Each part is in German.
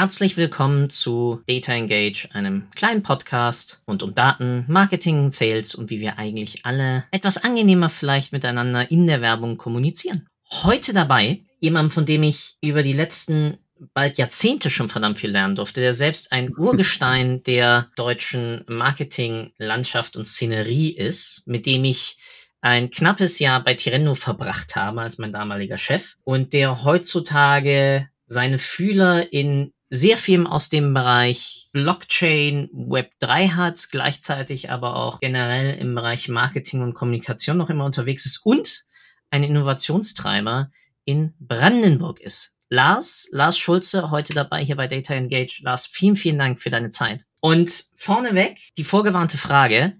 herzlich willkommen zu Data Engage, einem kleinen Podcast rund um Daten, Marketing, Sales und wie wir eigentlich alle etwas angenehmer vielleicht miteinander in der Werbung kommunizieren. Heute dabei jemand, von dem ich über die letzten bald Jahrzehnte schon verdammt viel lernen durfte, der selbst ein Urgestein der deutschen Marketinglandschaft und Szenerie ist, mit dem ich ein knappes Jahr bei Tirendo verbracht habe als mein damaliger Chef und der heutzutage seine Fühler in sehr viel aus dem Bereich Blockchain, Web 3 hat, gleichzeitig aber auch generell im Bereich Marketing und Kommunikation noch immer unterwegs ist und ein Innovationstreiber in Brandenburg ist. Lars, Lars Schulze, heute dabei hier bei Data Engage. Lars, vielen, vielen Dank für deine Zeit. Und vorneweg die vorgewarnte Frage.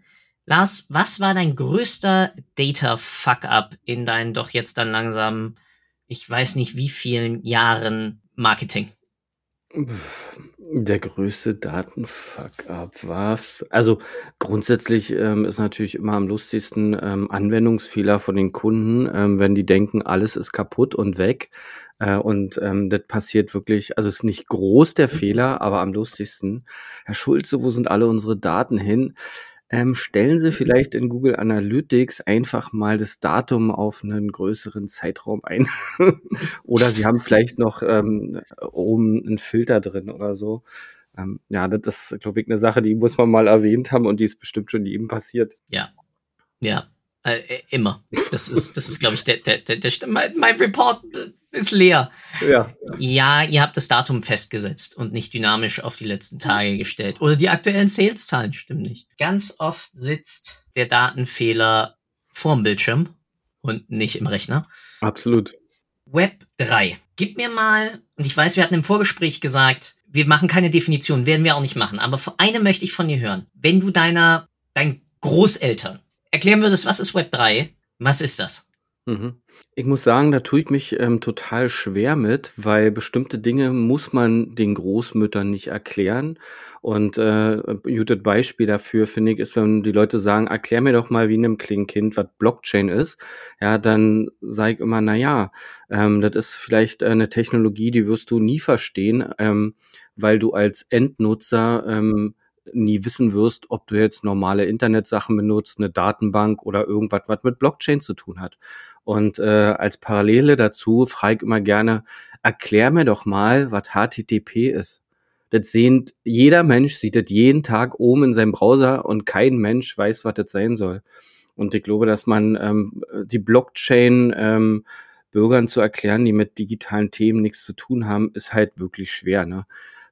Lars, was war dein größter Data-Fuck-up in deinen doch jetzt dann langsam, ich weiß nicht wie vielen Jahren Marketing? Der größte Datenfuck-up war, also grundsätzlich ähm, ist natürlich immer am lustigsten ähm, Anwendungsfehler von den Kunden, ähm, wenn die denken, alles ist kaputt und weg. Äh, und ähm, das passiert wirklich, also ist nicht groß der Fehler, aber am lustigsten. Herr Schulze, wo sind alle unsere Daten hin? Ähm, stellen Sie vielleicht in Google Analytics einfach mal das Datum auf einen größeren Zeitraum ein. oder Sie haben vielleicht noch ähm, oben einen Filter drin oder so. Ähm, ja, das ist, glaube ich, eine Sache, die muss man mal erwähnt haben und die ist bestimmt schon jedem passiert. Ja, ja, äh, äh immer. Das ist, das ist, glaube ich, der, der, der, der mein, mein Report ist leer. Ja. Ja, ihr habt das Datum festgesetzt und nicht dynamisch auf die letzten Tage gestellt. Oder die aktuellen Sales-Zahlen stimmen nicht. Ganz oft sitzt der Datenfehler vorm Bildschirm und nicht im Rechner. Absolut. Web 3. Gib mir mal, und ich weiß, wir hatten im Vorgespräch gesagt, wir machen keine Definition, werden wir auch nicht machen, aber eine möchte ich von dir hören. Wenn du deiner, deinen Großeltern erklären würdest, was ist Web 3, was ist das? Mhm. Ich muss sagen, da tue ich mich ähm, total schwer mit, weil bestimmte Dinge muss man den Großmüttern nicht erklären. Und äh, ein gutes Beispiel dafür, finde ich, ist, wenn die Leute sagen, erklär mir doch mal wie einem Kleinkind, was Blockchain ist. Ja, dann sage ich immer, na ja, ähm, das ist vielleicht eine Technologie, die wirst du nie verstehen, ähm, weil du als Endnutzer ähm, nie wissen wirst, ob du jetzt normale Internetsachen benutzt, eine Datenbank oder irgendwas, was mit Blockchain zu tun hat. Und äh, als Parallele dazu frage ich immer gerne, erklär mir doch mal, was HTTP ist. Das sehen, jeder Mensch sieht das jeden Tag oben in seinem Browser und kein Mensch weiß, was das sein soll. Und ich glaube, dass man ähm, die Blockchain ähm, Bürgern zu erklären, die mit digitalen Themen nichts zu tun haben, ist halt wirklich schwer. Ne?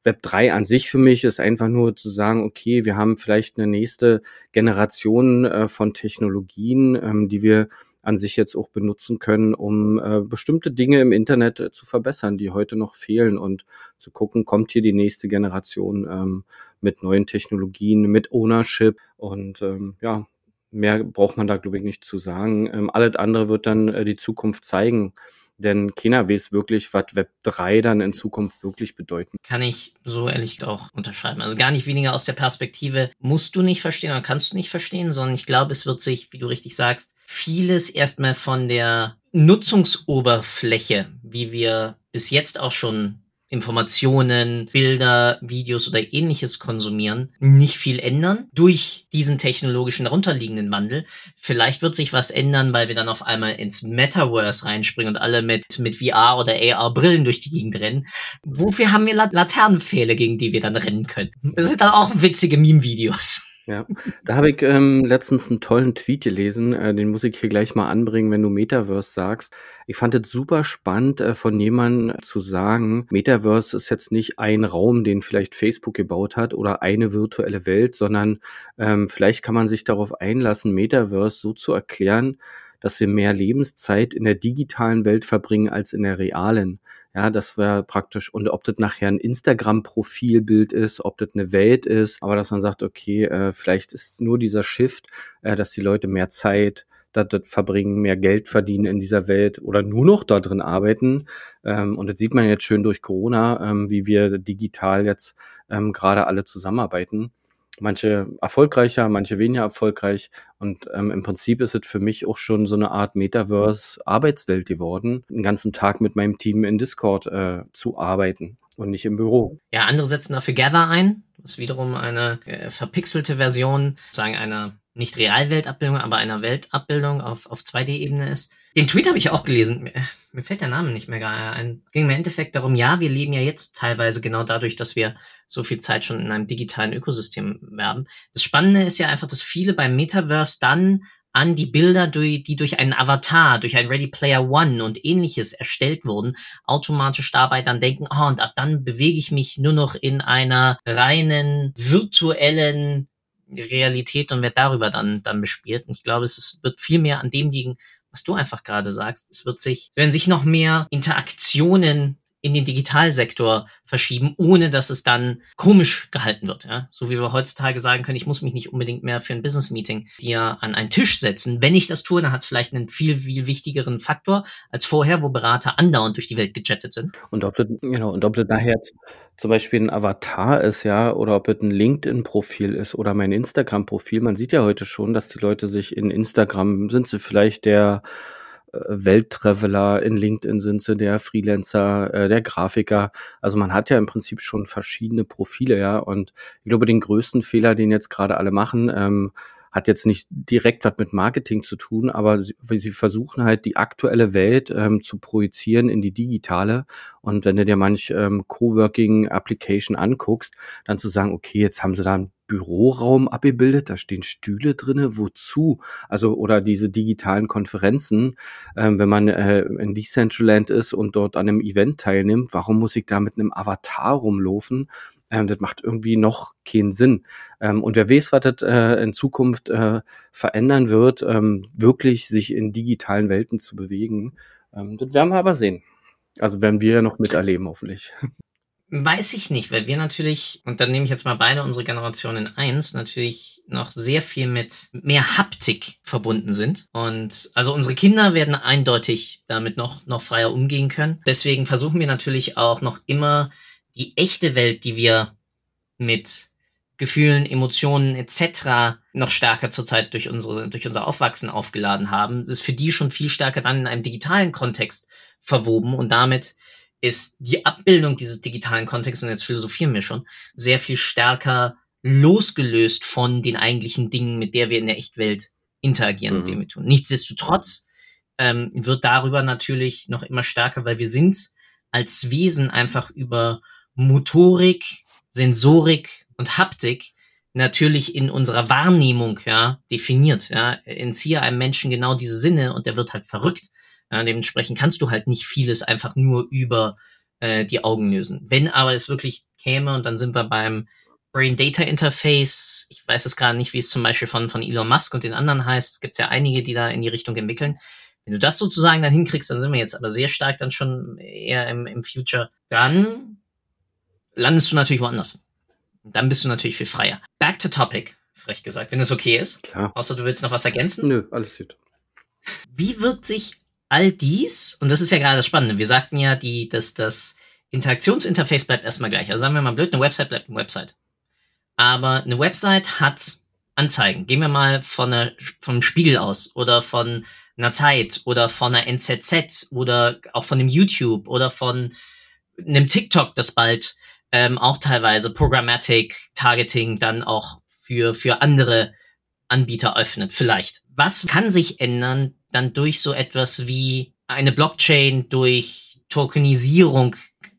Web 3 an sich für mich ist einfach nur zu sagen, okay, wir haben vielleicht eine nächste Generation äh, von Technologien, ähm, die wir an sich jetzt auch benutzen können, um äh, bestimmte Dinge im Internet äh, zu verbessern, die heute noch fehlen und zu gucken, kommt hier die nächste Generation ähm, mit neuen Technologien, mit Ownership und ähm, ja, mehr braucht man da, glaube ich, nicht zu sagen. Ähm, alles andere wird dann äh, die Zukunft zeigen. Denn keiner weiß wirklich, was Web 3 dann in Zukunft wirklich bedeuten. Kann ich so ehrlich auch unterschreiben. Also gar nicht weniger aus der Perspektive, musst du nicht verstehen oder kannst du nicht verstehen, sondern ich glaube, es wird sich, wie du richtig sagst, vieles erstmal von der Nutzungsoberfläche, wie wir bis jetzt auch schon Informationen, Bilder, Videos oder ähnliches konsumieren, nicht viel ändern durch diesen technologischen darunterliegenden Wandel. Vielleicht wird sich was ändern, weil wir dann auf einmal ins Metaverse reinspringen und alle mit, mit VR oder AR Brillen durch die Gegend rennen. Wofür haben wir Laternenpfähle, gegen die wir dann rennen können? Das sind dann auch witzige Meme-Videos. Ja, da habe ich ähm, letztens einen tollen Tweet gelesen, äh, den muss ich hier gleich mal anbringen, wenn du Metaverse sagst. Ich fand es super spannend, äh, von jemandem zu sagen, Metaverse ist jetzt nicht ein Raum, den vielleicht Facebook gebaut hat oder eine virtuelle Welt, sondern ähm, vielleicht kann man sich darauf einlassen, Metaverse so zu erklären, dass wir mehr Lebenszeit in der digitalen Welt verbringen als in der realen. Ja, das wäre praktisch. Und ob das nachher ein Instagram-Profilbild ist, ob das eine Welt ist, aber dass man sagt, okay, äh, vielleicht ist nur dieser Shift, äh, dass die Leute mehr Zeit das, verbringen, mehr Geld verdienen in dieser Welt oder nur noch da drin arbeiten. Ähm, und das sieht man jetzt schön durch Corona, ähm, wie wir digital jetzt ähm, gerade alle zusammenarbeiten. Manche erfolgreicher, manche weniger erfolgreich. Und ähm, im Prinzip ist es für mich auch schon so eine Art Metaverse-Arbeitswelt geworden, den ganzen Tag mit meinem Team in Discord äh, zu arbeiten und nicht im Büro. Ja, andere setzen dafür Gather ein, was wiederum eine äh, verpixelte Version, sagen einer nicht Realweltabbildung, aber einer Weltabbildung auf, auf 2D-Ebene ist. Den Tweet habe ich auch gelesen. Mir, mir fällt der Name nicht mehr ein. Es ging im Endeffekt darum, ja, wir leben ja jetzt teilweise genau dadurch, dass wir so viel Zeit schon in einem digitalen Ökosystem werben. Das Spannende ist ja einfach, dass viele beim Metaverse dann an die Bilder, die durch einen Avatar, durch ein Ready Player One und ähnliches erstellt wurden, automatisch dabei dann denken, oh, und ab dann bewege ich mich nur noch in einer reinen virtuellen Realität und wird darüber dann, dann bespielt. Und ich glaube, es ist, wird viel mehr an dem liegen, was du einfach gerade sagst. Es wird sich, werden sich noch mehr Interaktionen in den Digitalsektor verschieben, ohne dass es dann komisch gehalten wird. Ja? So wie wir heutzutage sagen können, ich muss mich nicht unbedingt mehr für ein Business-Meeting dir an einen Tisch setzen. Wenn ich das tue, dann hat es vielleicht einen viel, viel wichtigeren Faktor als vorher, wo Berater andauernd durch die Welt gechattet sind. Und ob das, genau, und ob das nachher zum Beispiel ein Avatar ist, ja, oder ob es ein LinkedIn-Profil ist oder mein Instagram-Profil. Man sieht ja heute schon, dass die Leute sich in Instagram, sind sie vielleicht der Welttraveler, in LinkedIn sind sie der Freelancer, äh, der Grafiker. Also man hat ja im Prinzip schon verschiedene Profile, ja. Und ich glaube, den größten Fehler, den jetzt gerade alle machen, ähm, hat jetzt nicht direkt was mit Marketing zu tun, aber sie, sie versuchen halt die aktuelle Welt ähm, zu projizieren in die digitale. Und wenn du dir manch ähm, Coworking-Application anguckst, dann zu sagen, okay, jetzt haben sie da einen Büroraum abgebildet, da stehen Stühle drinne, wozu? Also oder diese digitalen Konferenzen, ähm, wenn man äh, in Decentraland ist und dort an einem Event teilnimmt, warum muss ich da mit einem Avatar rumlaufen? Ähm, das macht irgendwie noch keinen Sinn. Ähm, und wer weiß, was das äh, in Zukunft äh, verändern wird, ähm, wirklich sich in digitalen Welten zu bewegen. Ähm, das werden wir aber sehen. Also werden wir ja noch miterleben, hoffentlich. Weiß ich nicht, weil wir natürlich, und dann nehme ich jetzt mal beide unsere Generationen eins, natürlich noch sehr viel mit mehr Haptik verbunden sind. Und also unsere Kinder werden eindeutig damit noch, noch freier umgehen können. Deswegen versuchen wir natürlich auch noch immer die echte Welt, die wir mit Gefühlen, Emotionen etc. noch stärker zurzeit durch unsere durch unser Aufwachsen aufgeladen haben, ist für die schon viel stärker dann in einem digitalen Kontext verwoben und damit ist die Abbildung dieses digitalen Kontexts und jetzt philosophieren wir schon sehr viel stärker losgelöst von den eigentlichen Dingen, mit der wir in der Echtwelt interagieren mhm. und dem wir tun. Nichtsdestotrotz ähm, wird darüber natürlich noch immer stärker, weil wir sind als Wesen einfach über Motorik, Sensorik und Haptik natürlich in unserer Wahrnehmung ja definiert. Ja, entziehe einem Menschen genau diese Sinne und der wird halt verrückt. Ja, dementsprechend kannst du halt nicht vieles einfach nur über äh, die Augen lösen. Wenn aber es wirklich käme und dann sind wir beim Brain Data Interface, ich weiß es gerade nicht, wie es zum Beispiel von, von Elon Musk und den anderen heißt. Es gibt ja einige, die da in die Richtung entwickeln. Wenn du das sozusagen dann hinkriegst, dann sind wir jetzt aber sehr stark dann schon eher im, im Future. Dann landest du natürlich woanders. Dann bist du natürlich viel freier. Back to topic, frech gesagt, wenn es okay ist. Klar. Außer du willst noch was ergänzen? Nö, alles gut. Wie wirkt sich all dies, und das ist ja gerade das Spannende, wir sagten ja, die, dass das Interaktionsinterface bleibt erstmal gleich. Also sagen wir mal blöd, eine Website bleibt eine Website. Aber eine Website hat Anzeigen. Gehen wir mal von einer, vom Spiegel aus oder von einer Zeit oder von einer NZZ oder auch von einem YouTube oder von einem TikTok, das bald ähm, auch teilweise Programmatic Targeting dann auch für, für andere Anbieter öffnet, vielleicht. Was kann sich ändern dann durch so etwas wie eine Blockchain, durch Tokenisierung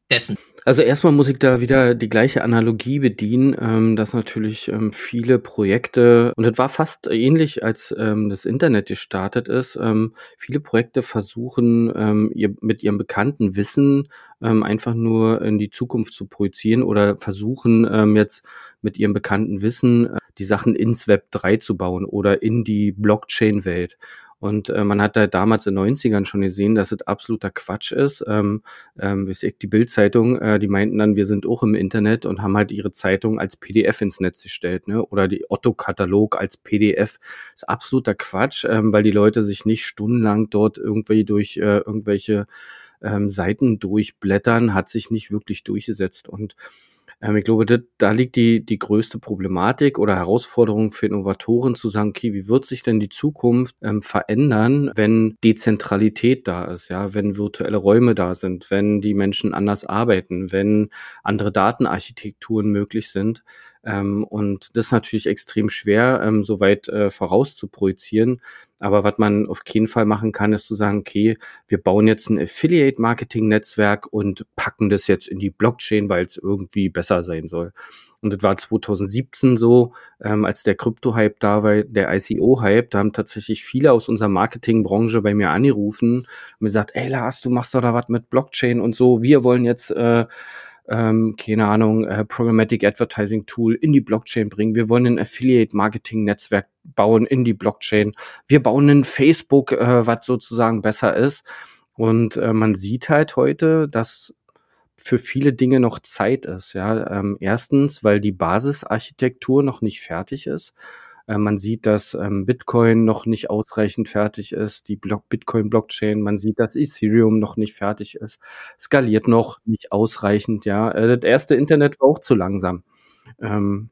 dessen? Also erstmal muss ich da wieder die gleiche Analogie bedienen, ähm, dass natürlich ähm, viele Projekte, und das war fast ähnlich, als ähm, das Internet gestartet ist, ähm, viele Projekte versuchen, ähm, ihr, mit ihrem bekannten Wissen ähm, einfach nur in die Zukunft zu projizieren oder versuchen jetzt mit ihrem bekannten Wissen äh, die Sachen ins Web 3 zu bauen oder in die Blockchain-Welt. Und äh, man hat da damals in den 90ern schon gesehen, dass es absoluter Quatsch ist. Ähm, ähm, die Bildzeitung, äh, die meinten dann, wir sind auch im Internet und haben halt ihre Zeitung als PDF ins Netz gestellt, ne? Oder die Otto-Katalog als PDF. Ist absoluter Quatsch, ähm, weil die Leute sich nicht stundenlang dort irgendwie durch äh, irgendwelche ähm, Seiten durchblättern, hat sich nicht wirklich durchgesetzt. Und ähm, ich glaube, das, da liegt die, die größte Problematik oder Herausforderung für Innovatoren zu sagen, okay, wie wird sich denn die Zukunft ähm, verändern, wenn Dezentralität da ist, ja, wenn virtuelle Räume da sind, wenn die Menschen anders arbeiten, wenn andere Datenarchitekturen möglich sind. Ähm, und das ist natürlich extrem schwer, ähm, so weit äh, voraus zu projizieren. Aber was man auf jeden Fall machen kann, ist zu sagen, okay, wir bauen jetzt ein Affiliate-Marketing-Netzwerk und packen das jetzt in die Blockchain, weil es irgendwie besser sein soll. Und das war 2017 so, ähm, als der Krypto-Hype da war, der ICO-Hype, da haben tatsächlich viele aus unserer Marketingbranche bei mir angerufen und mir gesagt, ey Lars, du machst doch da was mit Blockchain und so, wir wollen jetzt äh, ähm, keine Ahnung, äh, Programmatic Advertising Tool in die Blockchain bringen. Wir wollen ein Affiliate Marketing Netzwerk bauen in die Blockchain. Wir bauen ein Facebook, äh, was sozusagen besser ist. Und äh, man sieht halt heute, dass für viele Dinge noch Zeit ist. Ja, ähm, erstens, weil die Basisarchitektur noch nicht fertig ist. Äh, man sieht, dass ähm, Bitcoin noch nicht ausreichend fertig ist, die Block Bitcoin-Blockchain. Man sieht, dass Ethereum noch nicht fertig ist, skaliert noch nicht ausreichend. Ja, äh, das erste Internet war auch zu langsam. Ähm,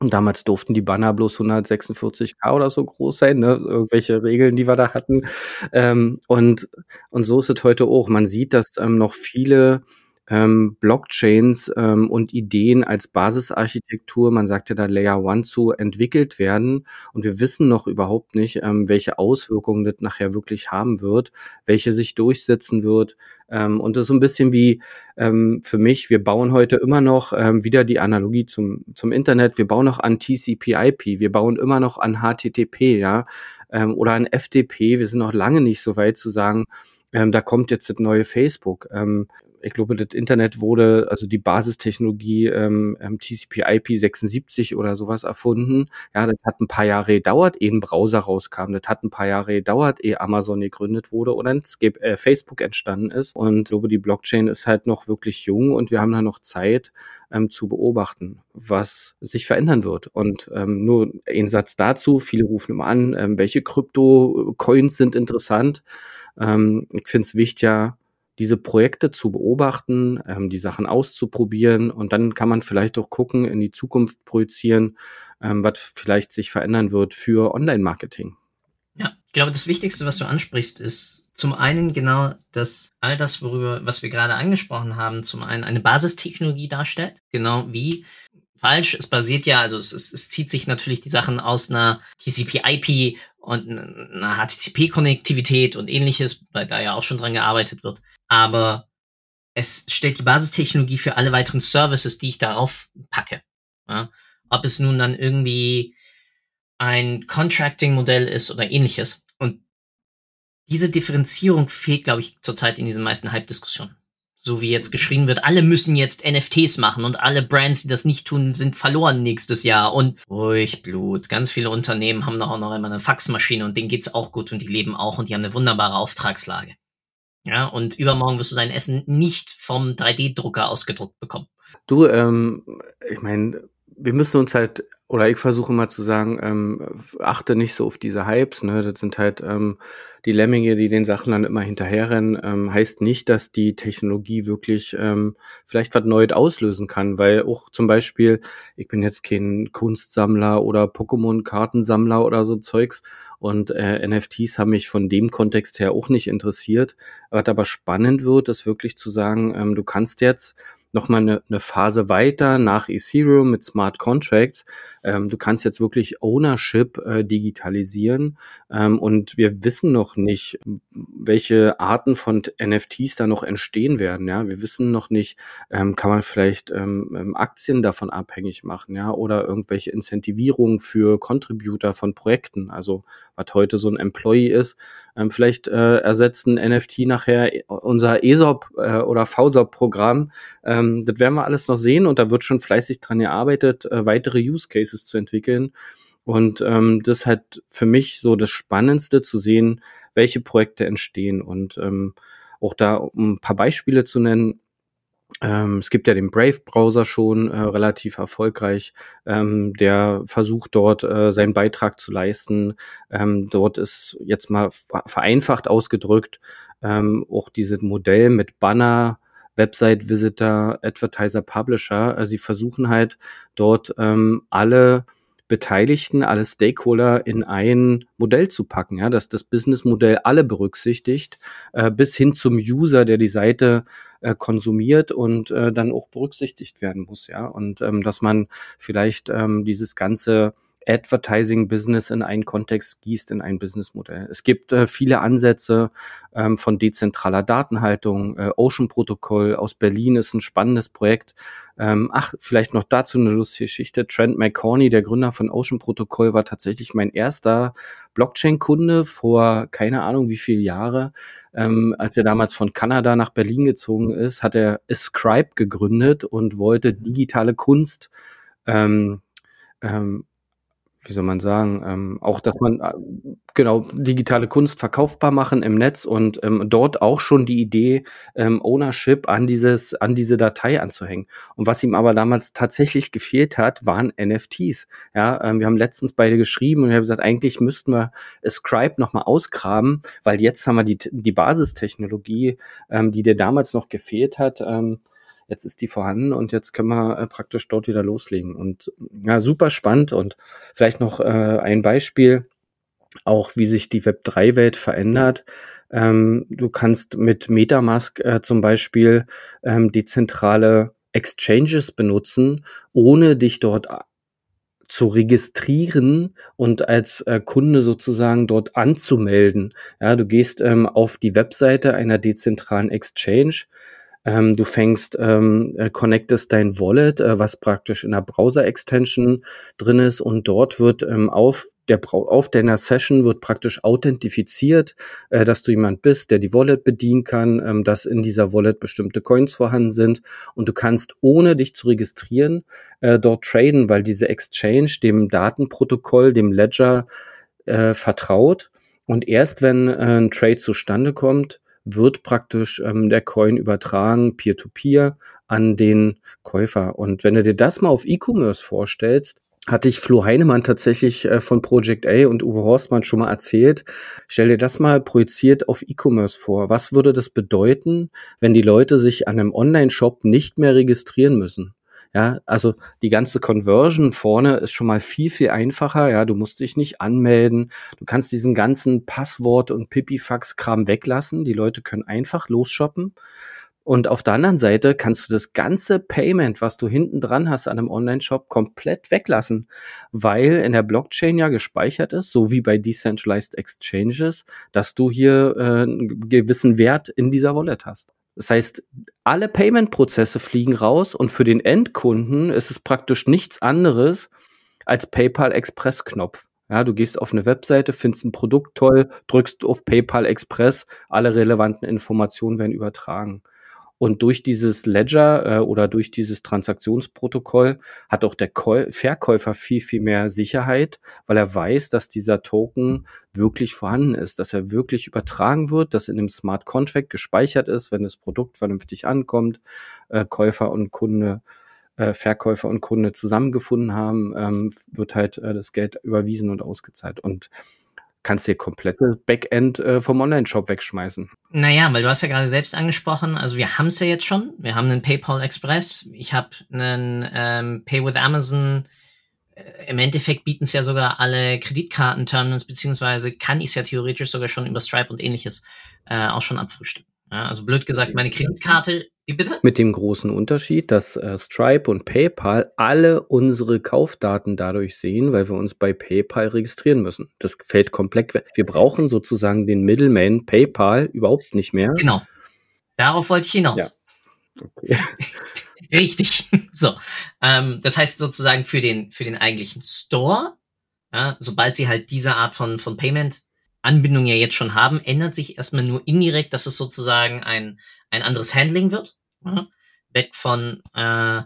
damals durften die Banner bloß 146k oder so groß sein, ne? irgendwelche Regeln, die wir da hatten. Ähm, und, und so ist es heute auch. Man sieht, dass ähm, noch viele ähm, Blockchains ähm, und Ideen als Basisarchitektur, man sagt ja da Layer One zu, entwickelt werden. Und wir wissen noch überhaupt nicht, ähm, welche Auswirkungen das nachher wirklich haben wird, welche sich durchsetzen wird. Ähm, und das ist so ein bisschen wie ähm, für mich, wir bauen heute immer noch ähm, wieder die Analogie zum, zum Internet, wir bauen noch an TCP/IP, wir bauen immer noch an HTTP, ja, ähm, oder an FTP. Wir sind noch lange nicht so weit zu sagen, ähm, da kommt jetzt das neue Facebook. Ähm, ich glaube, das Internet wurde, also die Basistechnologie ähm, ähm TCP/IP 76 oder sowas erfunden. Ja, das hat ein paar Jahre gedauert, ehe ein Browser rauskam. Das hat ein paar Jahre gedauert, ehe Amazon gegründet wurde oder äh, Facebook entstanden ist. Und ich glaube, die Blockchain ist halt noch wirklich jung und wir haben da noch Zeit ähm, zu beobachten, was sich verändern wird. Und ähm, nur ein Satz dazu. Viele rufen immer an, ähm, welche Krypto-Coins sind interessant. Ähm, ich finde es wichtig, diese Projekte zu beobachten, ähm, die Sachen auszuprobieren und dann kann man vielleicht auch gucken, in die Zukunft projizieren, ähm, was vielleicht sich verändern wird für Online-Marketing. Ja, ich glaube, das Wichtigste, was du ansprichst, ist zum einen genau, dass all das, worüber, was wir gerade angesprochen haben, zum einen eine Basistechnologie darstellt, genau wie falsch. Es basiert ja, also es, es, es zieht sich natürlich die Sachen aus einer TCP/IP und einer HTTP-Konnektivität und ähnliches, weil da ja auch schon dran gearbeitet wird. Aber es stellt die Basistechnologie für alle weiteren Services, die ich darauf packe. Ja? Ob es nun dann irgendwie ein Contracting-Modell ist oder ähnliches. Und diese Differenzierung fehlt, glaube ich, zurzeit in diesen meisten Hype-Diskussionen so wie jetzt geschrien wird, alle müssen jetzt NFTs machen und alle Brands, die das nicht tun, sind verloren nächstes Jahr und ruhig Blut. Ganz viele Unternehmen haben doch auch noch immer eine Faxmaschine und denen geht's auch gut und die leben auch und die haben eine wunderbare Auftragslage. Ja, und übermorgen wirst du dein Essen nicht vom 3D-Drucker ausgedruckt bekommen. Du, ähm, ich meine, wir müssen uns halt, oder ich versuche mal zu sagen, ähm, achte nicht so auf diese Hypes, ne? Das sind halt ähm, die Lemminge, die den Sachen dann immer hinterherrennen, ähm, heißt nicht, dass die Technologie wirklich ähm, vielleicht was Neues auslösen kann, weil auch zum Beispiel, ich bin jetzt kein Kunstsammler oder Pokémon-Kartensammler oder so Zeugs und äh, NFTs haben mich von dem Kontext her auch nicht interessiert. Was aber spannend wird, ist wirklich zu sagen, ähm, du kannst jetzt nochmal eine, eine Phase weiter nach Ethereum mit Smart Contracts. Ähm, du kannst jetzt wirklich Ownership äh, digitalisieren ähm, und wir wissen noch nicht, welche Arten von NFTs da noch entstehen werden. Ja, wir wissen noch nicht, ähm, kann man vielleicht ähm, ähm, Aktien davon abhängig machen, ja, oder irgendwelche Incentivierungen für Contributor von Projekten. Also was heute so ein Employee ist, ähm, vielleicht äh, ersetzen NFT nachher unser ESOP äh, oder VSOP-Programm. Ähm, das werden wir alles noch sehen und da wird schon fleißig dran gearbeitet, äh, weitere Use Cases zu entwickeln. Und ähm, das ist halt für mich so das Spannendste zu sehen, welche Projekte entstehen. Und ähm, auch da, um ein paar Beispiele zu nennen, ähm, es gibt ja den Brave-Browser schon äh, relativ erfolgreich, ähm, der versucht dort äh, seinen Beitrag zu leisten. Ähm, dort ist jetzt mal vereinfacht ausgedrückt ähm, auch dieses Modell mit Banner, Website Visitor, Advertiser, Publisher. Also sie versuchen halt dort ähm, alle Beteiligten, alle Stakeholder in ein Modell zu packen, ja, dass das Businessmodell alle berücksichtigt, äh, bis hin zum User, der die Seite äh, konsumiert und äh, dann auch berücksichtigt werden muss, ja. Und ähm, dass man vielleicht ähm, dieses ganze Advertising-Business in einen Kontext gießt, in ein Businessmodell. Es gibt äh, viele Ansätze ähm, von dezentraler Datenhaltung. Äh, Ocean-Protokoll aus Berlin ist ein spannendes Projekt. Ähm, ach, vielleicht noch dazu eine lustige Geschichte. Trent McCorney, der Gründer von Ocean-Protokoll, war tatsächlich mein erster Blockchain-Kunde vor keine Ahnung wie viele Jahre. Ähm, als er damals von Kanada nach Berlin gezogen ist, hat er Ascribe gegründet und wollte digitale Kunst ähm, ähm, wie soll man sagen, ähm, auch, dass man äh, genau digitale Kunst verkaufbar machen im Netz und ähm, dort auch schon die Idee ähm, Ownership an dieses an diese Datei anzuhängen. Und was ihm aber damals tatsächlich gefehlt hat, waren NFTs. Ja, ähm, wir haben letztens beide geschrieben und ich habe gesagt, eigentlich müssten wir Scribe noch mal ausgraben, weil jetzt haben wir die die Basistechnologie, ähm, die dir damals noch gefehlt hat. Ähm, jetzt ist die vorhanden und jetzt können wir äh, praktisch dort wieder loslegen. Und ja, super spannend und vielleicht noch äh, ein Beispiel, auch wie sich die Web3-Welt verändert. Ähm, du kannst mit Metamask äh, zum Beispiel ähm, dezentrale Exchanges benutzen, ohne dich dort zu registrieren und als äh, Kunde sozusagen dort anzumelden. Ja, du gehst ähm, auf die Webseite einer dezentralen Exchange, ähm, du fängst, ähm, äh, connectest dein Wallet, äh, was praktisch in der Browser-Extension drin ist und dort wird ähm, auf der auf deiner Session wird praktisch authentifiziert, äh, dass du jemand bist, der die Wallet bedienen kann, ähm, dass in dieser Wallet bestimmte Coins vorhanden sind. Und du kannst ohne dich zu registrieren äh, dort traden, weil diese Exchange dem Datenprotokoll, dem Ledger äh, vertraut. Und erst wenn äh, ein Trade zustande kommt, wird praktisch ähm, der Coin übertragen, peer-to-peer, -peer, an den Käufer. Und wenn du dir das mal auf E-Commerce vorstellst, hatte ich Flo Heinemann tatsächlich äh, von Project A und Uwe Horstmann schon mal erzählt. Stell dir das mal projiziert auf E-Commerce vor. Was würde das bedeuten, wenn die Leute sich an einem Online-Shop nicht mehr registrieren müssen? Ja, also die ganze Conversion vorne ist schon mal viel, viel einfacher. Ja, du musst dich nicht anmelden. Du kannst diesen ganzen Passwort- und Pipifax-Kram weglassen. Die Leute können einfach losshoppen. Und auf der anderen Seite kannst du das ganze Payment, was du hinten dran hast an einem Online-Shop, komplett weglassen, weil in der Blockchain ja gespeichert ist, so wie bei Decentralized Exchanges, dass du hier äh, einen gewissen Wert in dieser Wallet hast. Das heißt, alle Payment-Prozesse fliegen raus und für den Endkunden ist es praktisch nichts anderes als PayPal Express-Knopf. Ja, du gehst auf eine Webseite, findest ein Produkt toll, drückst auf PayPal Express, alle relevanten Informationen werden übertragen. Und durch dieses Ledger äh, oder durch dieses Transaktionsprotokoll hat auch der Käu Verkäufer viel, viel mehr Sicherheit, weil er weiß, dass dieser Token wirklich vorhanden ist, dass er wirklich übertragen wird, dass in dem Smart Contract gespeichert ist, wenn das Produkt vernünftig ankommt, äh, Käufer und Kunde äh, Verkäufer und Kunde zusammengefunden haben, ähm, wird halt äh, das Geld überwiesen und ausgezahlt. Und kannst dir komplette Backend äh, vom Online-Shop wegschmeißen. Naja, weil du hast ja gerade selbst angesprochen, also wir haben es ja jetzt schon. Wir haben einen PayPal Express, ich habe einen ähm, Pay with Amazon. Äh, Im Endeffekt bieten es ja sogar alle Kreditkarten-Terminals, beziehungsweise kann ich es ja theoretisch sogar schon über Stripe und ähnliches äh, auch schon abfrühstücken. Ja, also blöd gesagt, meine Kreditkarte wie bitte? Mit dem großen Unterschied, dass äh, Stripe und PayPal alle unsere Kaufdaten dadurch sehen, weil wir uns bei PayPal registrieren müssen. Das fällt komplett weg. Wir brauchen sozusagen den Middleman PayPal überhaupt nicht mehr. Genau. Darauf wollte ich hinaus. Ja. Okay. Richtig. So. Ähm, das heißt sozusagen für den, für den eigentlichen Store, ja, sobald sie halt diese Art von, von Payment Anbindung ja jetzt schon haben, ändert sich erstmal nur indirekt, dass es sozusagen ein, ein anderes Handling wird. Weg von, äh,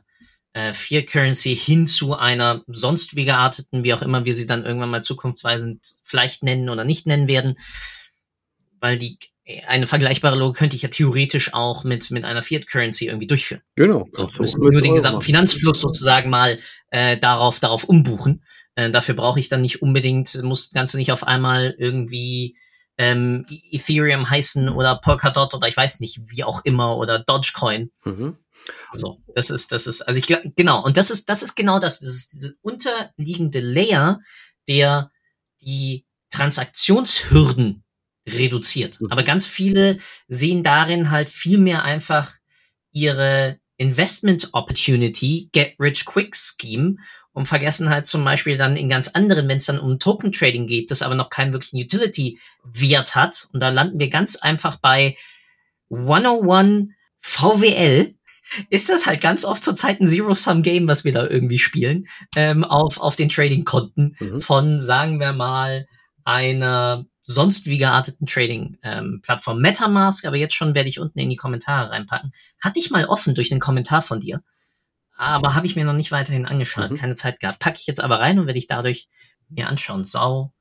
äh, Fiat Currency hin zu einer sonst wie gearteten, wie auch immer wir sie dann irgendwann mal zukunftsweisend vielleicht nennen oder nicht nennen werden, weil die eine vergleichbare Logik könnte ich ja theoretisch auch mit, mit einer Fiat Currency irgendwie durchführen. Genau. So, müssen nur den gesamten Finanzfluss sozusagen mal äh, darauf, darauf umbuchen. Äh, dafür brauche ich dann nicht unbedingt, muss das Ganze nicht auf einmal irgendwie ähm, Ethereum heißen oder Polkadot oder ich weiß nicht, wie auch immer oder Dogecoin. Mhm. So, das ist, das ist, also ich glaube, genau, und das ist, das ist genau das, das ist diese unterliegende Layer, der die Transaktionshürden reduziert. Mhm. Aber ganz viele sehen darin halt viel mehr einfach ihre Investment Opportunity, Get Rich Quick Scheme und vergessen halt zum Beispiel dann in ganz anderen, wenn es dann um Token Trading geht, das aber noch keinen wirklichen Utility Wert hat. Und da landen wir ganz einfach bei 101 VWL, ist das halt ganz oft zur Zeit ein Zero-Sum-Game, was wir da irgendwie spielen, ähm, auf, auf den Trading-Konten mhm. von, sagen wir mal, einer sonst wie gearteten Trading-Plattform ähm, Metamask, aber jetzt schon werde ich unten in die Kommentare reinpacken. Hatte ich mal offen durch den Kommentar von dir, aber habe ich mir noch nicht weiterhin angeschaut, mhm. keine Zeit gehabt. Packe ich jetzt aber rein und werde ich dadurch mir anschauen. Sau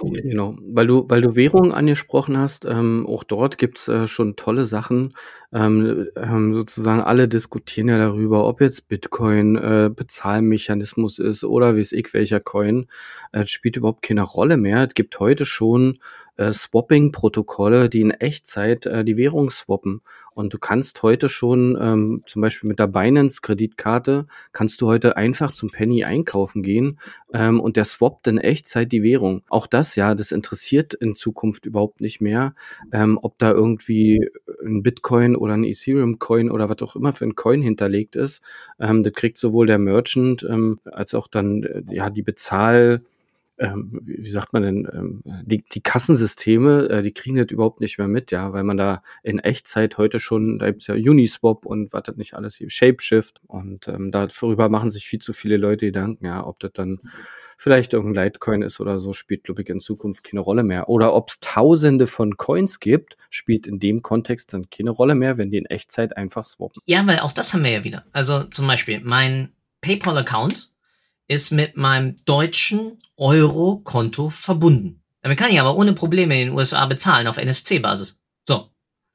Cool. Genau, weil du, weil du Währung angesprochen hast, ähm, auch dort gibt's äh, schon tolle Sachen. Ähm, ähm, sozusagen alle diskutieren ja darüber, ob jetzt Bitcoin äh, Bezahlmechanismus ist oder wie es ich welcher Coin. Äh, spielt überhaupt keine Rolle mehr. Es gibt heute schon äh, Swapping-Protokolle, die in Echtzeit äh, die Währung swappen. Und du kannst heute schon, ähm, zum Beispiel mit der Binance-Kreditkarte, kannst du heute einfach zum Penny einkaufen gehen ähm, und der swappt in Echtzeit die Währung. Auch das, ja, das interessiert in Zukunft überhaupt nicht mehr, ähm, ob da irgendwie ein Bitcoin oder ein Ethereum-Coin oder was auch immer für ein Coin hinterlegt ist. Ähm, das kriegt sowohl der Merchant ähm, als auch dann äh, ja die Bezahl ähm, wie, sagt man denn, ähm, die, die Kassensysteme, äh, die kriegen das überhaupt nicht mehr mit, ja, weil man da in Echtzeit heute schon, da gibt's ja Uniswap und was das nicht alles hier, Shapeshift und ähm, darüber machen sich viel zu viele Leute Gedanken, ja, ob das dann vielleicht irgendein Litecoin ist oder so, spielt, glaube ich, in Zukunft keine Rolle mehr. Oder ob es tausende von Coins gibt, spielt in dem Kontext dann keine Rolle mehr, wenn die in Echtzeit einfach swappen. Ja, weil auch das haben wir ja wieder. Also zum Beispiel mein PayPal-Account ist mit meinem deutschen Euro-Konto verbunden. Damit kann ich aber ohne Probleme in den USA bezahlen auf NFC-Basis. So.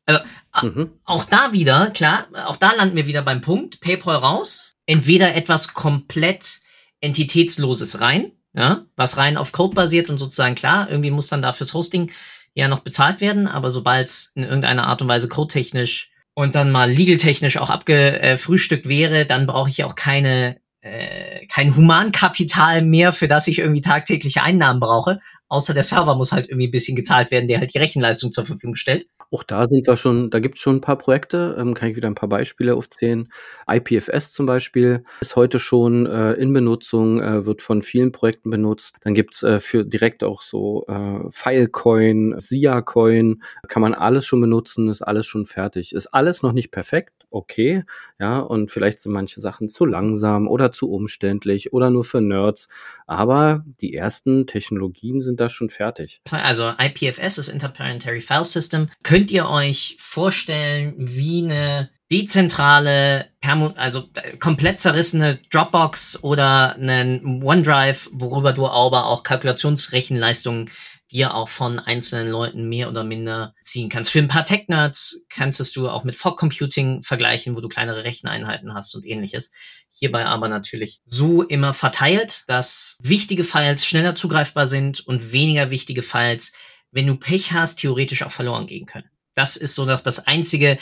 Also, mhm. auch da wieder, klar, auch da landen wir wieder beim Punkt, PayPal raus, entweder etwas komplett entitätsloses rein, ja, was rein auf Code basiert und sozusagen klar, irgendwie muss dann da fürs Hosting ja noch bezahlt werden, aber sobald es in irgendeiner Art und Weise codetechnisch und dann mal legal-technisch auch abgefrühstückt wäre, dann brauche ich auch keine äh, kein Humankapital mehr, für das ich irgendwie tagtägliche Einnahmen brauche, außer der Server muss halt irgendwie ein bisschen gezahlt werden, der halt die Rechenleistung zur Verfügung stellt. Auch da sind wir schon, da gibt es schon ein paar Projekte, ähm, kann ich wieder ein paar Beispiele aufzählen. IPFS zum Beispiel ist heute schon äh, in Benutzung, äh, wird von vielen Projekten benutzt. Dann gibt's äh, für direkt auch so äh, Filecoin, SIA-Coin, kann man alles schon benutzen, ist alles schon fertig. Ist alles noch nicht perfekt, okay, ja, und vielleicht sind manche Sachen zu langsam oder zu umständlich oder nur für Nerds, aber die ersten Technologien sind da schon fertig. Also IPFS ist Interplanetary File System. Könnt ihr euch vorstellen, wie eine dezentrale, also komplett zerrissene Dropbox oder einen OneDrive, worüber du aber auch Kalkulationsrechenleistungen dir auch von einzelnen Leuten mehr oder minder ziehen kannst. Für ein paar Tech-Nerds kannst du auch mit Fog Computing vergleichen, wo du kleinere Recheneinheiten hast und ähnliches. Hierbei aber natürlich so immer verteilt, dass wichtige Files schneller zugreifbar sind und weniger wichtige Files, wenn du Pech hast, theoretisch auch verloren gehen können. Das ist so doch das einzige,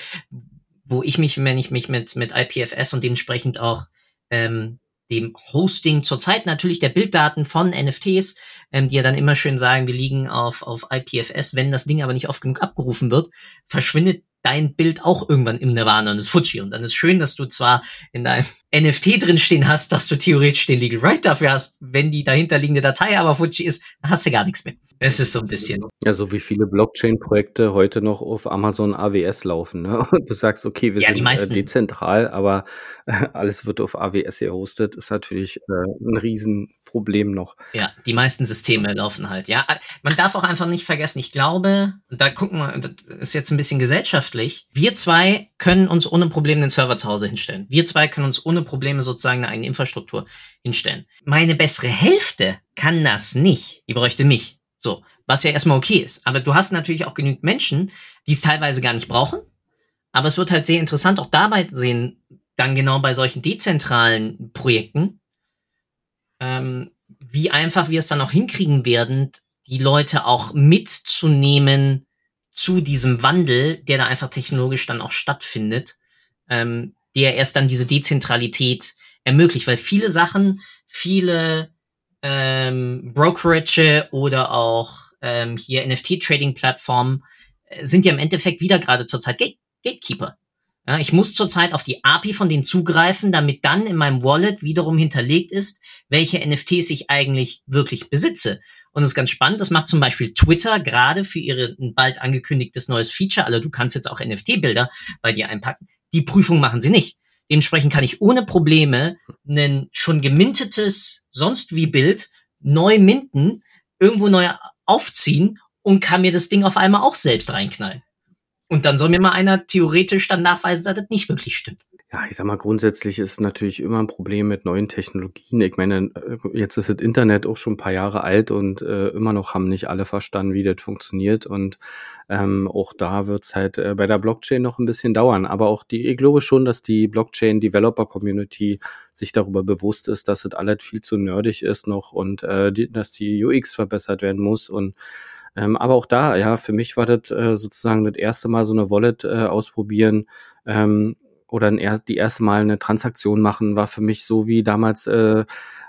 wo ich mich, wenn ich mich mit, mit IPFS und dementsprechend auch ähm, dem Hosting zurzeit natürlich der Bilddaten von NFTs, ähm, die ja dann immer schön sagen, wir liegen auf, auf IPFS, wenn das Ding aber nicht oft genug abgerufen wird, verschwindet dein Bild auch irgendwann im Nirvana und ist Fuji. Und dann ist schön, dass du zwar in deinem NFT drinstehen hast, dass du theoretisch den Legal Right dafür hast, wenn die dahinterliegende Datei aber Fuji ist, dann hast du gar nichts mehr. Es ist so ein bisschen. Ja, so wie viele Blockchain-Projekte heute noch auf Amazon AWS laufen. Ne? Und du sagst, okay, wir ja, sind äh, dezentral, aber äh, alles wird auf AWS gehostet, ist natürlich äh, ein riesen Problem noch. Ja, die meisten Systeme laufen halt. Ja, man darf auch einfach nicht vergessen, ich glaube, da gucken wir, das ist jetzt ein bisschen gesellschaftlich. Wir zwei können uns ohne Probleme den Server zu Hause hinstellen. Wir zwei können uns ohne Probleme sozusagen eine eigene Infrastruktur hinstellen. Meine bessere Hälfte kann das nicht. Die bräuchte mich. So, was ja erstmal okay ist. Aber du hast natürlich auch genügend Menschen, die es teilweise gar nicht brauchen. Aber es wird halt sehr interessant auch dabei sehen, dann genau bei solchen dezentralen Projekten, ähm, wie einfach wir es dann auch hinkriegen werden, die Leute auch mitzunehmen zu diesem Wandel, der da einfach technologisch dann auch stattfindet, ähm, der erst dann diese Dezentralität ermöglicht, weil viele Sachen, viele ähm, Brokerage oder auch ähm, hier NFT-Trading-Plattformen äh, sind ja im Endeffekt wieder gerade zurzeit Gate Gatekeeper. Ja, ich muss zurzeit auf die API von denen zugreifen, damit dann in meinem Wallet wiederum hinterlegt ist, welche NFTs ich eigentlich wirklich besitze. Und das ist ganz spannend. Das macht zum Beispiel Twitter gerade für ihre bald angekündigtes neues Feature. Also du kannst jetzt auch NFT-Bilder bei dir einpacken. Die Prüfung machen sie nicht. Dementsprechend kann ich ohne Probleme ein schon gemintetes sonst wie Bild neu minten, irgendwo neu aufziehen und kann mir das Ding auf einmal auch selbst reinknallen. Und dann soll mir mal einer theoretisch dann nachweisen, dass das nicht wirklich stimmt. Ja, ich sag mal, grundsätzlich ist natürlich immer ein Problem mit neuen Technologien. Ich meine, äh, jetzt ist das Internet auch schon ein paar Jahre alt und äh, immer noch haben nicht alle verstanden, wie das funktioniert. Und ähm, auch da wird's halt äh, bei der Blockchain noch ein bisschen dauern. Aber auch die, ich glaube schon, dass die Blockchain-Developer-Community sich darüber bewusst ist, dass das alles viel zu nerdig ist noch und äh, die, dass die UX verbessert werden muss und ähm, aber auch da, ja, für mich war das äh, sozusagen das erste Mal so eine Wallet äh, ausprobieren ähm, oder ein, die erste Mal eine Transaktion machen, war für mich so wie damals äh,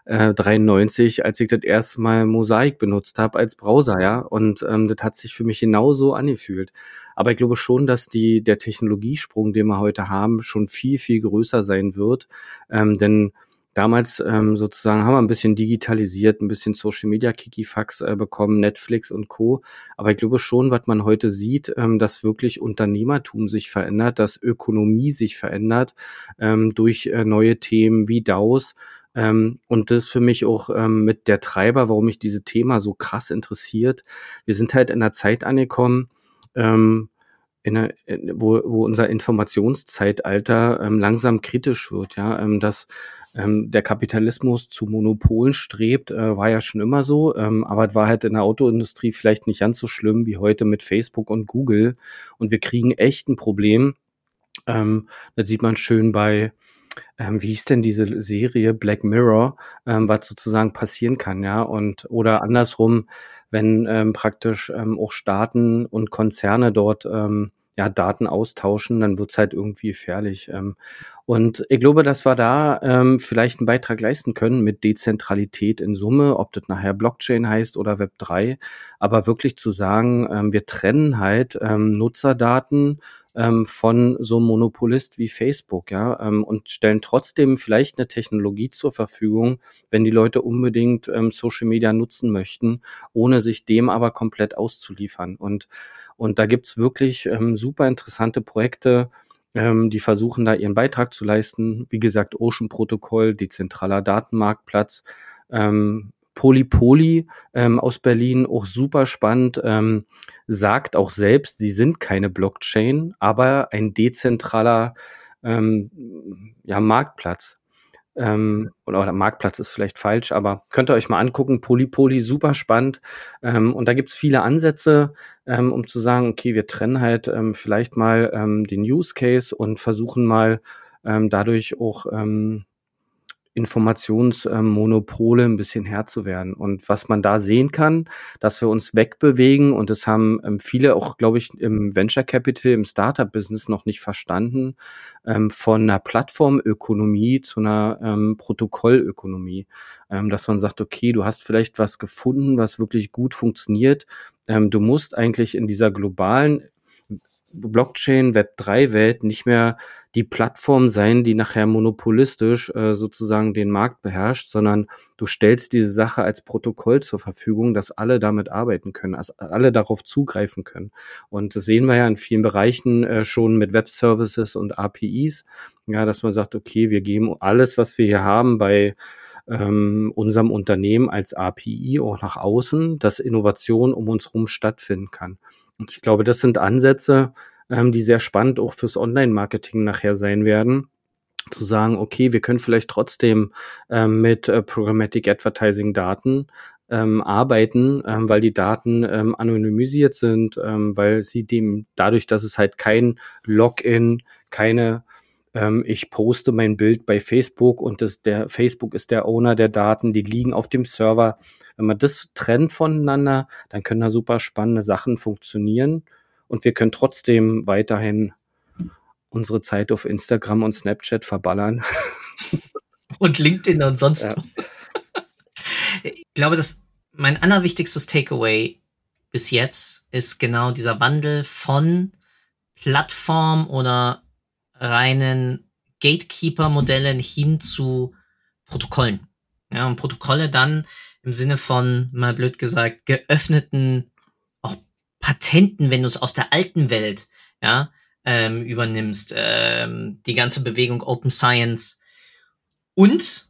äh, 93, als ich das erste Mal Mosaik benutzt habe als Browser, ja. Und ähm, das hat sich für mich genauso angefühlt. Aber ich glaube schon, dass die, der Technologiesprung, den wir heute haben, schon viel, viel größer sein wird. Ähm, denn damals ähm, sozusagen haben wir ein bisschen digitalisiert, ein bisschen Social Media Kikifax äh, bekommen, Netflix und Co. Aber ich glaube schon, was man heute sieht, ähm, dass wirklich Unternehmertum sich verändert, dass Ökonomie sich verändert ähm, durch äh, neue Themen wie DAOs. Ähm, und das ist für mich auch ähm, mit der Treiber, warum mich dieses Thema so krass interessiert. Wir sind halt in einer Zeit angekommen, ähm, in einer, wo, wo unser Informationszeitalter ähm, langsam kritisch wird, ja, ähm, dass ähm, der Kapitalismus zu Monopolen strebt, äh, war ja schon immer so, ähm, aber es war halt in der Autoindustrie vielleicht nicht ganz so schlimm wie heute mit Facebook und Google. Und wir kriegen echt ein Problem. Ähm, das sieht man schön bei, ähm, wie hieß denn diese Serie Black Mirror, ähm, was sozusagen passieren kann, ja, und oder andersrum, wenn ähm, praktisch ähm, auch Staaten und Konzerne dort ähm, ja, Daten austauschen, dann wird's halt irgendwie gefährlich. Ähm, und ich glaube, dass wir da ähm, vielleicht einen Beitrag leisten können mit Dezentralität in Summe, ob das nachher Blockchain heißt oder Web 3, aber wirklich zu sagen, ähm, wir trennen halt ähm, Nutzerdaten ähm, von so einem Monopolist wie Facebook, ja, ähm, und stellen trotzdem vielleicht eine Technologie zur Verfügung, wenn die Leute unbedingt ähm, Social Media nutzen möchten, ohne sich dem aber komplett auszuliefern. Und und da gibt's wirklich ähm, super interessante Projekte, ähm, die versuchen da ihren Beitrag zu leisten. Wie gesagt, Ocean Protokoll, dezentraler Datenmarktplatz, ähm, Polypoly ähm, aus Berlin, auch super spannend, ähm, sagt auch selbst, sie sind keine Blockchain, aber ein dezentraler ähm, ja, Marktplatz ähm, oder, oder Marktplatz ist vielleicht falsch, aber könnt ihr euch mal angucken. Polypoly, super spannend. Ähm, und da gibt's viele Ansätze, ähm, um zu sagen, okay, wir trennen halt ähm, vielleicht mal ähm, den Use Case und versuchen mal ähm, dadurch auch ähm, Informationsmonopole ein bisschen Herr zu werden. Und was man da sehen kann, dass wir uns wegbewegen und das haben ähm, viele auch, glaube ich, im Venture Capital, im Startup-Business noch nicht verstanden, ähm, von einer Plattformökonomie zu einer ähm, Protokollökonomie. dass man sagt, okay, du hast vielleicht was gefunden, was wirklich gut funktioniert. du musst eigentlich in dieser globalen Blockchain Web 3 Welt nicht mehr die Plattform sein, die nachher monopolistisch äh, sozusagen den Markt beherrscht, sondern du stellst diese Sache als Protokoll zur Verfügung, dass alle damit arbeiten können, dass alle darauf zugreifen können. Und das sehen wir ja in vielen Bereichen äh, schon mit Web Services und APIs, ja, dass man sagt, okay, wir geben alles, was wir hier haben bei ähm, unserem Unternehmen als API auch nach außen, dass Innovation um uns herum stattfinden kann. Und ich glaube, das sind Ansätze, ähm, die sehr spannend auch fürs Online-Marketing nachher sein werden zu sagen, okay, wir können vielleicht trotzdem ähm, mit äh, Programmatic Advertising Daten ähm, arbeiten, ähm, weil die Daten ähm, anonymisiert sind, ähm, weil sie dem dadurch, dass es halt kein Login, keine ähm, ich poste mein Bild bei Facebook und das, der Facebook ist der Owner der Daten, die liegen auf dem Server. Wenn man das trennt voneinander, dann können da super spannende Sachen funktionieren und wir können trotzdem weiterhin unsere Zeit auf Instagram und Snapchat verballern. Und LinkedIn und sonst. Ja. Ich glaube, dass mein allerwichtigstes Takeaway bis jetzt ist genau dieser Wandel von Plattform oder reinen Gatekeeper-Modellen hin zu Protokollen. Ja, und Protokolle dann im Sinne von, mal blöd gesagt, geöffneten, Patenten, wenn du es aus der alten Welt, ja, ähm, übernimmst, ähm, die ganze Bewegung Open Science. Und,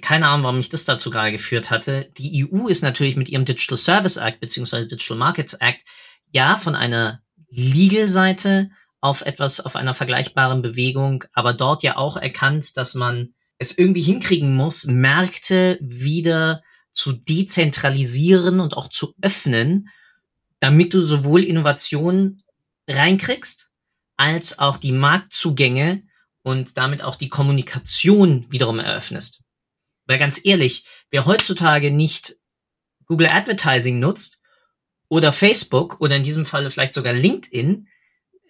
keine Ahnung, warum mich das dazu gerade geführt hatte, die EU ist natürlich mit ihrem Digital Service Act beziehungsweise Digital Markets Act ja von einer Legal-Seite auf etwas, auf einer vergleichbaren Bewegung, aber dort ja auch erkannt, dass man es irgendwie hinkriegen muss, Märkte wieder zu dezentralisieren und auch zu öffnen, damit du sowohl Innovation reinkriegst, als auch die Marktzugänge und damit auch die Kommunikation wiederum eröffnest. Weil ganz ehrlich, wer heutzutage nicht Google Advertising nutzt oder Facebook oder in diesem Falle vielleicht sogar LinkedIn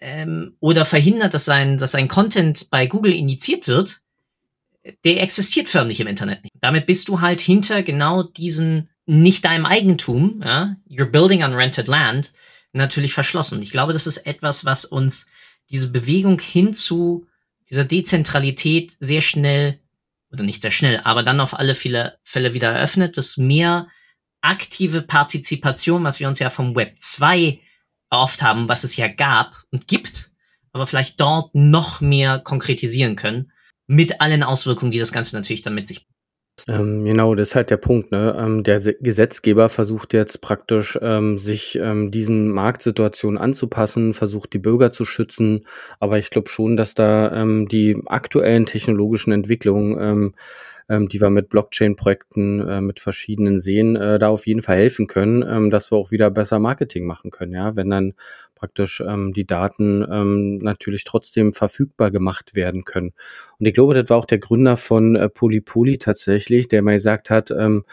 ähm, oder verhindert, dass sein, dass sein Content bei Google initiiert wird, der existiert förmlich im Internet nicht. Damit bist du halt hinter genau diesen nicht deinem Eigentum, ja, you're building on rented land, natürlich verschlossen. Ich glaube, das ist etwas, was uns diese Bewegung hin zu dieser Dezentralität sehr schnell, oder nicht sehr schnell, aber dann auf alle Fälle, Fälle wieder eröffnet, dass mehr aktive Partizipation, was wir uns ja vom Web 2 erhofft haben, was es ja gab und gibt, aber vielleicht dort noch mehr konkretisieren können, mit allen Auswirkungen, die das Ganze natürlich dann mit sich. Ähm, genau, das ist halt der Punkt. Ne? Ähm, der Gesetzgeber versucht jetzt praktisch, ähm, sich ähm, diesen Marktsituationen anzupassen, versucht die Bürger zu schützen. Aber ich glaube schon, dass da ähm, die aktuellen technologischen Entwicklungen ähm, die wir mit Blockchain-Projekten, äh, mit verschiedenen sehen, äh, da auf jeden Fall helfen können, ähm, dass wir auch wieder besser Marketing machen können. Ja, wenn dann praktisch ähm, die Daten ähm, natürlich trotzdem verfügbar gemacht werden können. Und ich glaube, das war auch der Gründer von äh, Polypoly tatsächlich, der mal gesagt hat, ähm,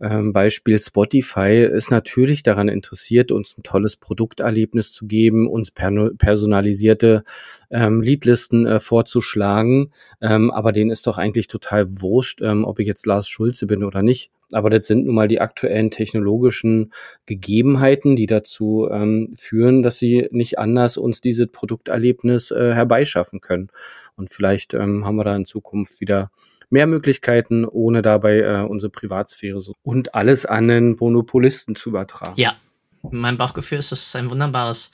ähm, Beispiel Spotify ist natürlich daran interessiert, uns ein tolles Produkterlebnis zu geben, uns personalisierte ähm, Leadlisten äh, vorzuschlagen. Ähm, aber denen ist doch eigentlich total wurscht, ähm, ob ich jetzt Lars Schulze bin oder nicht. Aber das sind nun mal die aktuellen technologischen Gegebenheiten, die dazu ähm, führen, dass sie nicht anders uns dieses Produkterlebnis äh, herbeischaffen können. Und vielleicht ähm, haben wir da in Zukunft wieder mehr Möglichkeiten, ohne dabei äh, unsere Privatsphäre so und alles an den Monopolisten zu übertragen. Ja, mein Bauchgefühl ist, das ist ein wunderbares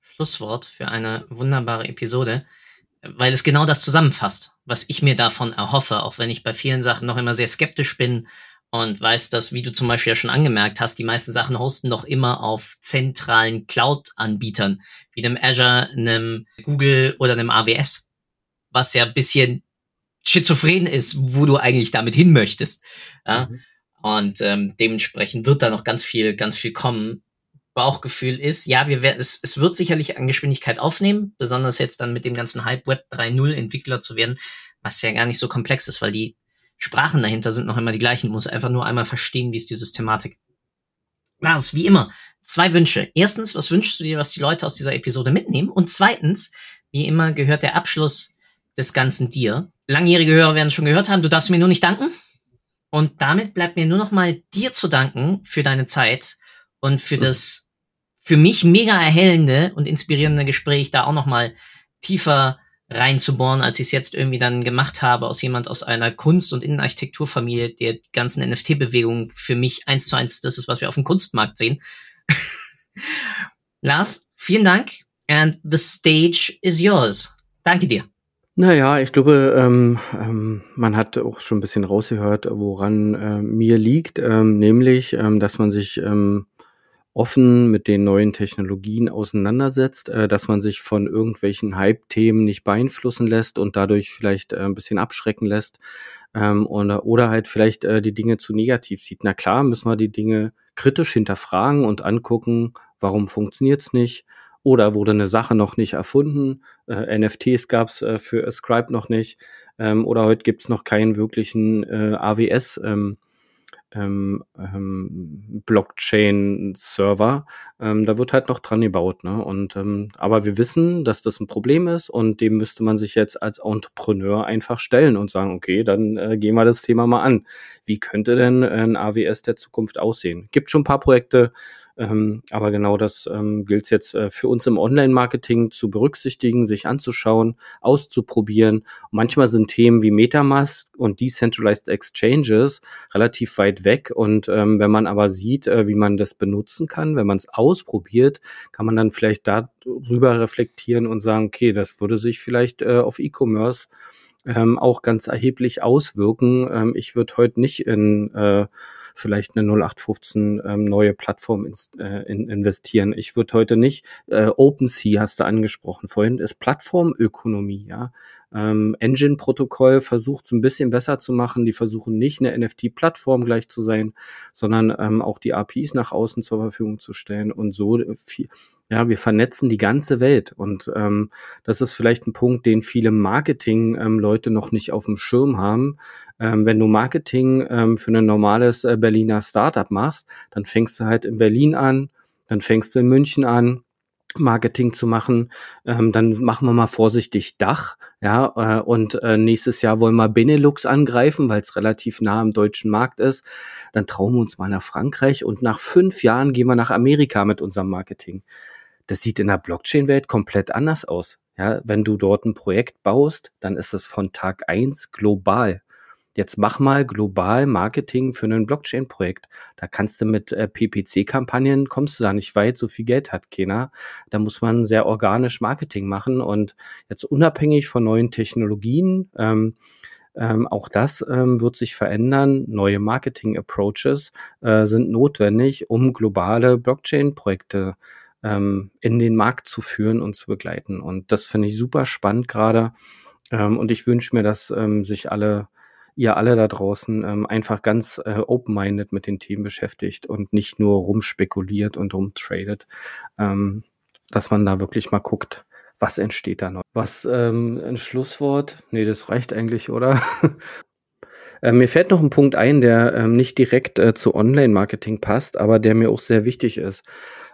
Schlusswort für eine wunderbare Episode, weil es genau das zusammenfasst, was ich mir davon erhoffe, auch wenn ich bei vielen Sachen noch immer sehr skeptisch bin und weiß, dass, wie du zum Beispiel ja schon angemerkt hast, die meisten Sachen hosten doch immer auf zentralen Cloud-Anbietern, wie einem Azure, einem Google oder einem AWS, was ja ein bisschen schizophren ist, wo du eigentlich damit hin möchtest. Ja? Mhm. Und ähm, dementsprechend wird da noch ganz viel, ganz viel kommen. Bauchgefühl ist, ja, wir werden, es, es wird sicherlich an Geschwindigkeit aufnehmen, besonders jetzt dann mit dem ganzen Hype Web 3.0 Entwickler zu werden, was ja gar nicht so komplex ist, weil die Sprachen dahinter sind noch immer die gleichen. Du musst einfach nur einmal verstehen, wie ist die Systematik. Lars, wie immer, zwei Wünsche. Erstens, was wünschst du dir, was die Leute aus dieser Episode mitnehmen? Und zweitens, wie immer gehört der Abschluss des Ganzen dir. Langjährige Hörer werden es schon gehört haben, du darfst mir nur nicht danken. Und damit bleibt mir nur noch mal dir zu danken für deine Zeit und für das für mich mega erhellende und inspirierende Gespräch, da auch noch mal tiefer reinzubohren, als ich es jetzt irgendwie dann gemacht habe, aus jemand aus einer Kunst- und Innenarchitekturfamilie, der die ganzen NFT-Bewegungen für mich eins zu eins das ist, was wir auf dem Kunstmarkt sehen. Lars, vielen Dank and the stage is yours. Danke dir. Naja, ich glaube, ähm, ähm, man hat auch schon ein bisschen rausgehört, woran äh, mir liegt, ähm, nämlich, ähm, dass man sich ähm, offen mit den neuen Technologien auseinandersetzt, äh, dass man sich von irgendwelchen Hype-Themen nicht beeinflussen lässt und dadurch vielleicht äh, ein bisschen abschrecken lässt ähm, oder, oder halt vielleicht äh, die Dinge zu negativ sieht. Na klar, müssen wir die Dinge kritisch hinterfragen und angucken, warum funktioniert's nicht, oder wurde eine Sache noch nicht erfunden. Äh, NFTs gab es äh, für Ascribe noch nicht. Ähm, oder heute gibt es noch keinen wirklichen äh, AWS. Ähm, ähm, ähm, Blockchain-Server. Ähm, da wird halt noch dran gebaut. Ne? Und, ähm, aber wir wissen, dass das ein Problem ist und dem müsste man sich jetzt als Entrepreneur einfach stellen und sagen, okay, dann äh, gehen wir das Thema mal an. Wie könnte denn ein AWS der Zukunft aussehen? Gibt schon ein paar Projekte, ähm, aber genau das ähm, gilt jetzt äh, für uns im Online-Marketing zu berücksichtigen, sich anzuschauen, auszuprobieren. Und manchmal sind Themen wie Metamask und Decentralized Exchanges relativ weit weg. Und ähm, wenn man aber sieht, äh, wie man das benutzen kann, wenn man es ausprobiert, kann man dann vielleicht darüber reflektieren und sagen, okay, das würde sich vielleicht äh, auf E-Commerce ähm, auch ganz erheblich auswirken. Ähm, ich würde heute nicht in äh, vielleicht eine 0815 ähm, neue Plattform ins, äh, in, investieren. Ich würde heute nicht, äh, OpenSea hast du angesprochen vorhin, ist Plattformökonomie, ja. Ähm, Engine-Protokoll versucht es ein bisschen besser zu machen. Die versuchen nicht eine NFT-Plattform gleich zu sein, sondern ähm, auch die APIs nach außen zur Verfügung zu stellen und so viel, ja, wir vernetzen die ganze Welt und ähm, das ist vielleicht ein Punkt, den viele Marketing-Leute ähm, noch nicht auf dem Schirm haben. Ähm, wenn du Marketing ähm, für ein normales äh, Berliner Startup machst, dann fängst du halt in Berlin an, dann fängst du in München an, Marketing zu machen, ähm, dann machen wir mal vorsichtig Dach, ja, äh, und äh, nächstes Jahr wollen wir Benelux angreifen, weil es relativ nah am deutschen Markt ist. Dann trauen wir uns mal nach Frankreich und nach fünf Jahren gehen wir nach Amerika mit unserem Marketing. Das sieht in der Blockchain-Welt komplett anders aus. Ja, wenn du dort ein Projekt baust, dann ist es von Tag eins global. Jetzt mach mal global Marketing für ein Blockchain-Projekt. Da kannst du mit äh, PPC-Kampagnen, kommst du da nicht weit, so viel Geld hat keiner. Da muss man sehr organisch Marketing machen und jetzt unabhängig von neuen Technologien, ähm, ähm, auch das ähm, wird sich verändern. Neue Marketing-Approaches äh, sind notwendig, um globale Blockchain-Projekte ähm, in den Markt zu führen und zu begleiten. Und das finde ich super spannend gerade. Ähm, und ich wünsche mir, dass ähm, sich alle, ihr alle da draußen ähm, einfach ganz äh, open-minded mit den Themen beschäftigt und nicht nur rumspekuliert und rumtradet. Ähm, dass man da wirklich mal guckt, was entsteht da noch. Was ähm, ein Schlusswort? Nee, das reicht eigentlich, oder? Äh, mir fällt noch ein Punkt ein, der ähm, nicht direkt äh, zu Online-Marketing passt, aber der mir auch sehr wichtig ist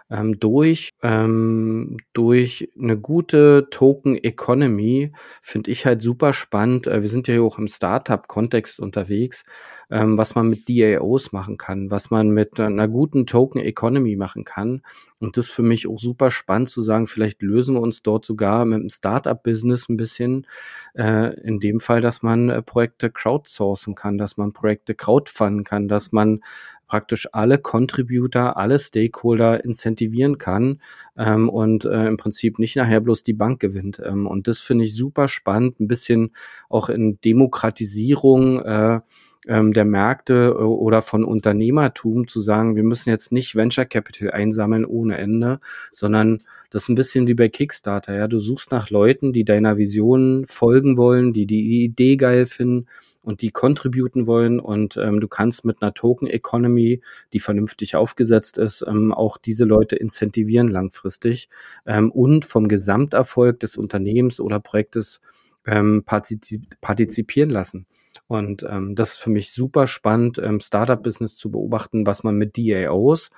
ähm, durch, ähm, durch eine gute Token Economy finde ich halt super spannend. Äh, wir sind ja auch im Startup-Kontext unterwegs, ähm, was man mit DAOs machen kann, was man mit einer guten Token Economy machen kann. Und das ist für mich auch super spannend zu sagen, vielleicht lösen wir uns dort sogar mit dem Startup-Business ein bisschen, äh, in dem Fall, dass man äh, Projekte crowdsourcen kann, dass man Projekte crowdfunden kann, dass man praktisch alle Contributor, alle Stakeholder incentivieren kann ähm, und äh, im Prinzip nicht nachher bloß die Bank gewinnt. Ähm, und das finde ich super spannend, ein bisschen auch in Demokratisierung äh, ähm, der Märkte oder von Unternehmertum zu sagen, wir müssen jetzt nicht Venture Capital einsammeln ohne Ende, sondern das ist ein bisschen wie bei Kickstarter. Ja, du suchst nach Leuten, die deiner Vision folgen wollen, die die Idee geil finden und die contributen wollen und ähm, du kannst mit einer Token Economy, die vernünftig aufgesetzt ist, ähm, auch diese Leute incentivieren langfristig ähm, und vom Gesamterfolg des Unternehmens oder Projektes ähm, partizip partizipieren lassen. Und ähm, das ist für mich super spannend, ähm, Startup-Business zu beobachten, was man mit DAOs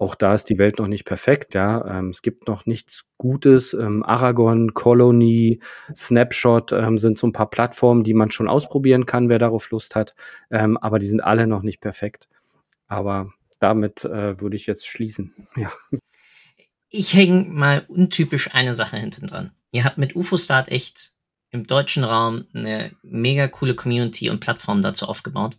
auch da ist die Welt noch nicht perfekt, ja. Ähm, es gibt noch nichts Gutes. Ähm, Aragon, Colony, Snapshot ähm, sind so ein paar Plattformen, die man schon ausprobieren kann, wer darauf Lust hat. Ähm, aber die sind alle noch nicht perfekt. Aber damit äh, würde ich jetzt schließen. Ja. Ich hänge mal untypisch eine Sache hinten dran. Ihr habt mit UFO-Start echt im deutschen Raum eine mega coole Community und Plattform dazu aufgebaut.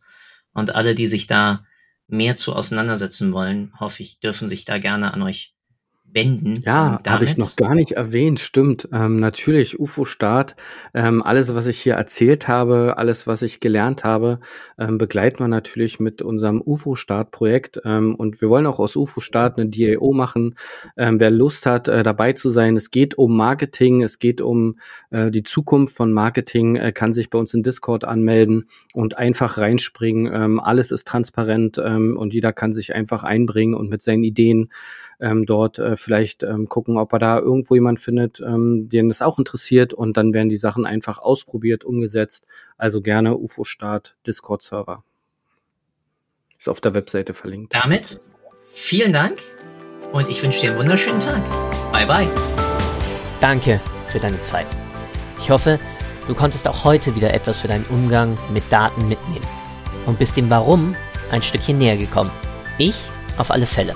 Und alle, die sich da mehr zu auseinandersetzen wollen, hoffe ich, dürfen sich da gerne an euch wenden. Ja, habe ich noch gar nicht erwähnt, stimmt. Ähm, natürlich, UFO-Start, ähm, alles, was ich hier erzählt habe, alles, was ich gelernt habe, ähm, begleiten wir natürlich mit unserem UFO-Start-Projekt. Ähm, und wir wollen auch aus UFO-Start eine DAO machen. Ähm, wer Lust hat, äh, dabei zu sein, es geht um Marketing, es geht um äh, die Zukunft von Marketing, äh, kann sich bei uns in Discord anmelden und einfach reinspringen. Ähm, alles ist transparent und jeder kann sich einfach einbringen und mit seinen Ideen ähm, dort äh, vielleicht ähm, gucken, ob er da irgendwo jemand findet, ähm, den das auch interessiert und dann werden die Sachen einfach ausprobiert, umgesetzt. Also gerne UFO-Start, Discord-Server. Ist auf der Webseite verlinkt. Damit vielen Dank und ich wünsche dir einen wunderschönen Tag. Bye bye. Danke für deine Zeit. Ich hoffe, du konntest auch heute wieder etwas für deinen Umgang mit Daten mitnehmen und bist dem Warum ein Stückchen näher gekommen. Ich auf alle Fälle.